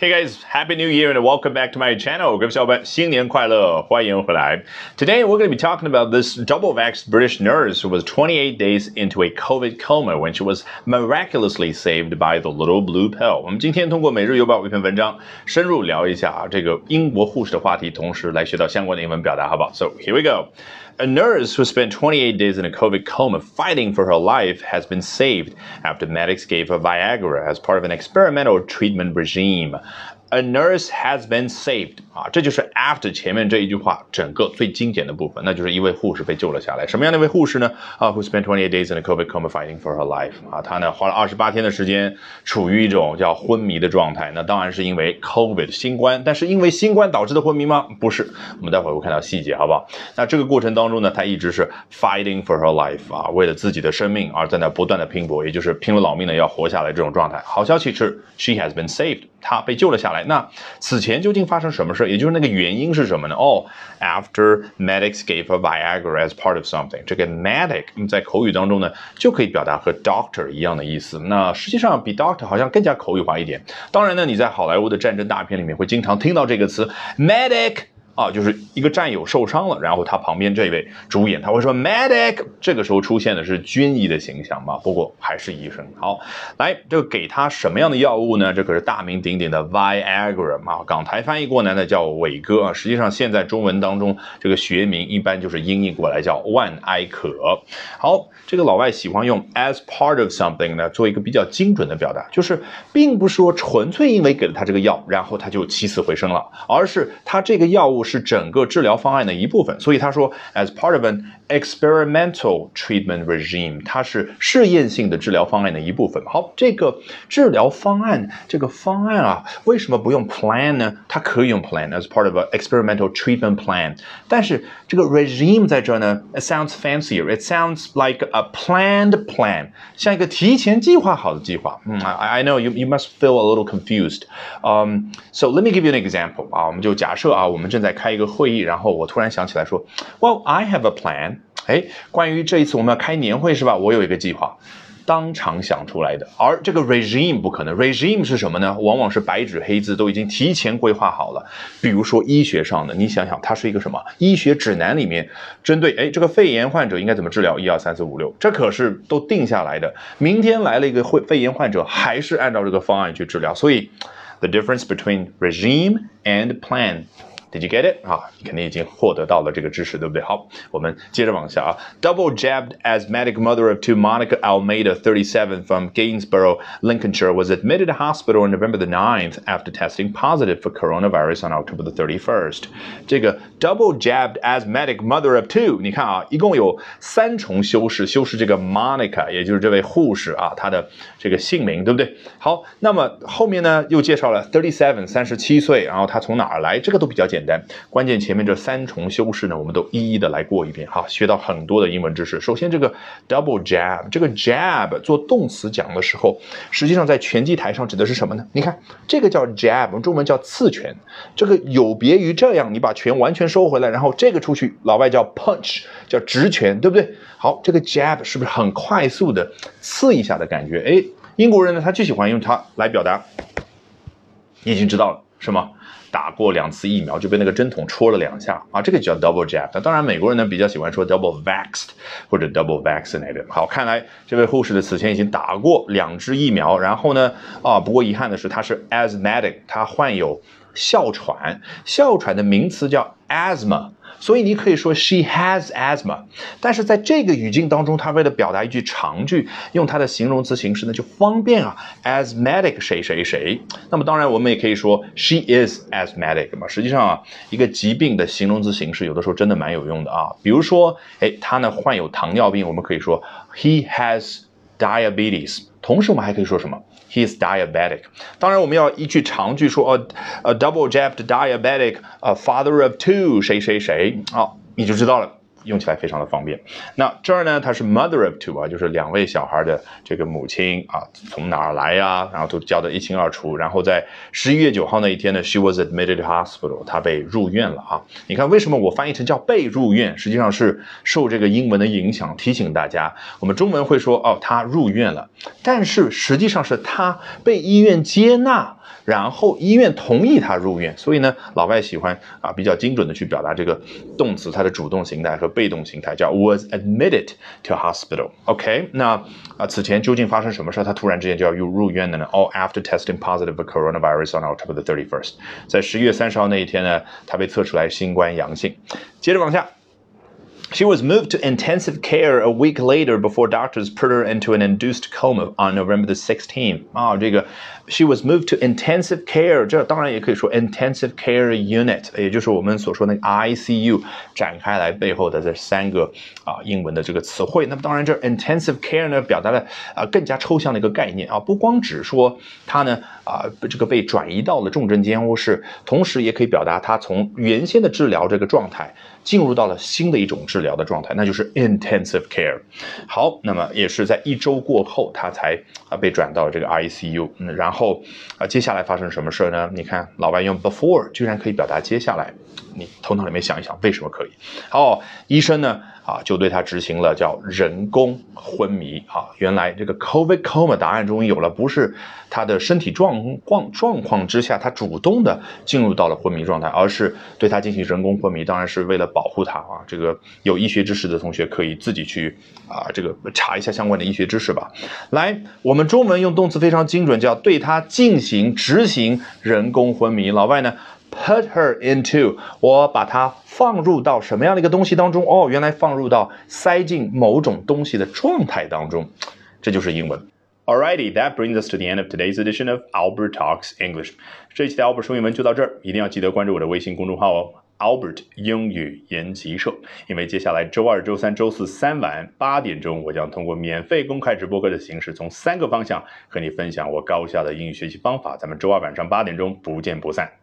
Hey guys, Happy New Year and welcome back to my channel. 各位小伙伴，新年快乐，欢迎回来。Today we're going to be talking about this double-vaxxed British nurse who was 28 days into a COVID coma when she was miraculously saved by the little blue pill. 我们今天通过每日邮报一篇文章，深入聊一下啊这个英国护士的话题，同时来学到相关的英文表达，好不好？So here we go. A nurse who spent 28 days in a COVID coma fighting for her life has been saved after medics gave her Viagra as part of an experimental treatment regime. A nurse has been saved 啊，这就是 after 前面这一句话整个最精简的部分，那就是一位护士被救了下来。什么样的一位护士呢？啊，who spent 28 days in a COVID coma fighting for her life 啊，她呢花了二十八天的时间处于一种叫昏迷的状态。那当然是因为 COVID 新冠，但是因为新冠导致的昏迷吗？不是，我们待会儿会看到细节，好不好？那这个过程当中呢，她一直是 fighting for her life 啊，为了自己的生命而在那不断的拼搏，也就是拼了老命的要活下来这种状态。好消息是，she has been saved，她被救了下来。那此前究竟发生什么事？也就是那个原因是什么呢？哦，after medics gave a Viagra as part of something，这个 medic 在口语当中呢，就可以表达和 doctor 一样的意思。那实际上比 doctor 好像更加口语化一点。当然呢，你在好莱坞的战争大片里面会经常听到这个词 medic。啊，就是一个战友受伤了，然后他旁边这位主演他会说 medic，这个时候出现的是军医的形象嘛，不过还是医生。好，来这个给他什么样的药物呢？这可是大名鼎鼎的 Viagra 嘛，港台翻译过来呢叫伟哥啊，实际上现在中文当中这个学名一般就是音译过来叫万艾可。好，这个老外喜欢用 as part of something 呢做一个比较精准的表达，就是并不是说纯粹因为给了他这个药，然后他就起死回生了，而是他这个药物。是整个治疗方案的一部分，所以他说，as part of an experimental treatment regime，它是试验性的治疗方案的一部分。好，这个治疗方案，这个方案啊，为什么不用 plan 呢？它可以用 plan as part of an experimental treatment plan，但是这个 regime 在这呢，it sounds fancier，it sounds like a planned plan，像一个提前计划好的计划。嗯，I I know you you must feel a little confused. Um, so let me give you an example. 啊，我们就假设啊，我们正在开一个会议，然后我突然想起来说，Well, I have a plan。 哎，关于这一次我们要开年会是吧？我有一个计划，当场想出来的。而这个 regime 不可能，regime 是什么呢？往往是白纸黑字都已经提前规划好了。比如说医学上的，你想想，它是一个什么？医学指南里面针对哎这个肺炎患者应该怎么治疗？一二三四五六，这可是都定下来的。明天来了一个肺肺炎患者，还是按照这个方案去治疗。所以，the difference between regime and plan。Did you get it 啊？你肯定已经获得到了这个知识，对不对？好，我们接着往下啊。Double jabbed asthmatic mother of two, Monica Almeida, 37, from Gainsborough, Lincolnshire, was admitted to hospital on November the 9th after testing positive for coronavirus on October the 31st. 这个 double jabbed asthmatic mother of two，你看啊，一共有三重修饰，修饰这个 Monica，也就是这位护士啊，她的这个姓名，对不对？好，那么后面呢又介绍了 thirty-seven，三十七岁，然后她从哪儿来？这个都比较简。 简单，关键前面这三重修饰呢，我们都一一的来过一遍哈，学到很多的英文知识。首先这个 double jab，这个 jab 做动词讲的时候，实际上在拳击台上指的是什么呢？你看这个叫 jab，中文叫刺拳，这个有别于这样，你把拳完全收回来，然后这个出去，老外叫 punch，叫直拳，对不对？好，这个 jab 是不是很快速的刺一下的感觉？哎，英国人呢，他就喜欢用它来表达，你已经知道了是吗？打过两次疫苗就被那个针筒戳了两下啊，这个叫 double jab。那当然，美国人呢比较喜欢说 double vaxed 或者 double vaccinated。好，看来这位护士的此前已经打过两支疫苗，然后呢，啊，不过遗憾的是她是 asthmatic，她患有哮喘，哮喘的名词叫 asthma。所以你可以说 she has asthma，但是在这个语境当中，他为了表达一句长句，用它的形容词形式呢就方便啊，asthmatic 谁谁谁。那么当然我们也可以说 she is asthmatic 嘛。实际上啊，一个疾病的形容词形式有的时候真的蛮有用的啊。比如说，哎，他呢患有糖尿病，我们可以说 he has diabetes。同时我们还可以说什么？He is diabetic。当然，我们要一句长句说，呃呃，double jabbed diabetic，呃，father of two，谁谁谁，好，你就知道了。 用起来非常的方便。那这儿呢，它是 mother of two 啊，就是两位小孩的这个母亲啊，从哪儿来呀？然后都教得一清二楚。然后在十一月九号那一天呢，she was admitted to hospital，她被入院了啊。你看为什么我翻译成叫被入院？实际上是受这个英文的影响，提醒大家，我们中文会说哦，她入院了，但是实际上是她被医院接纳。然后医院同意他入院。所以呢，老外喜欢啊比较精准的去表达这个动词它的主动形态和被动形态，叫 was admitted to hospital。OK，那啊此前究竟发生什么事他突然之间就要入入院的呢？All after testing positive for coronavirus on October the thirty first，在十一月三十号那一天呢，他被测出来新冠阳性。接着往下。She was moved to intensive care a week later before doctors put her into an induced coma on November the 16th. 啊，这个 she was moved to intensive care，这当然也可以说 intensive care unit，也就是我们所说那个 ICU 展开来背后的这三个啊英文的这个词汇。那么当然这 intensive care 呢，表达了啊更加抽象的一个概念啊，不光只说它呢 啊这个被转移到了重症监护室，同时也可以表达他从原先的治疗这个状态。进入到了新的一种治疗的状态，那就是 intensive care。好，那么也是在一周过后，他才啊被转到这个 ICU。嗯，然后啊，接下来发生什么事呢？你看，老外用 before 居然可以表达接下来，你头脑里面想一想，为什么可以？好，医生呢？啊，就对他执行了叫人工昏迷啊。原来这个 COVID coma 答案终于有了，不是他的身体状况状况之下，他主动的进入到了昏迷状态，而是对他进行人工昏迷。当然是为了保护他啊。这个有医学知识的同学可以自己去啊，这个查一下相关的医学知识吧。来，我们中文用动词非常精准，叫对他进行执行人工昏迷。老外呢？Put her into，我把它放入到什么样的一个东西当中？哦，原来放入到塞进某种东西的状态当中，这就是英文。Alrighty, that brings us to the end of today's edition of Albert Talks English。这一期的 Albert 说英文就到这儿，一定要记得关注我的微信公众号哦，Albert 英语研习社。因为接下来周二、周三、周四三晚八点钟，我将通过免费公开直播课的形式，从三个方向和你分享我高效的英语学习方法。咱们周二晚上八点钟不见不散。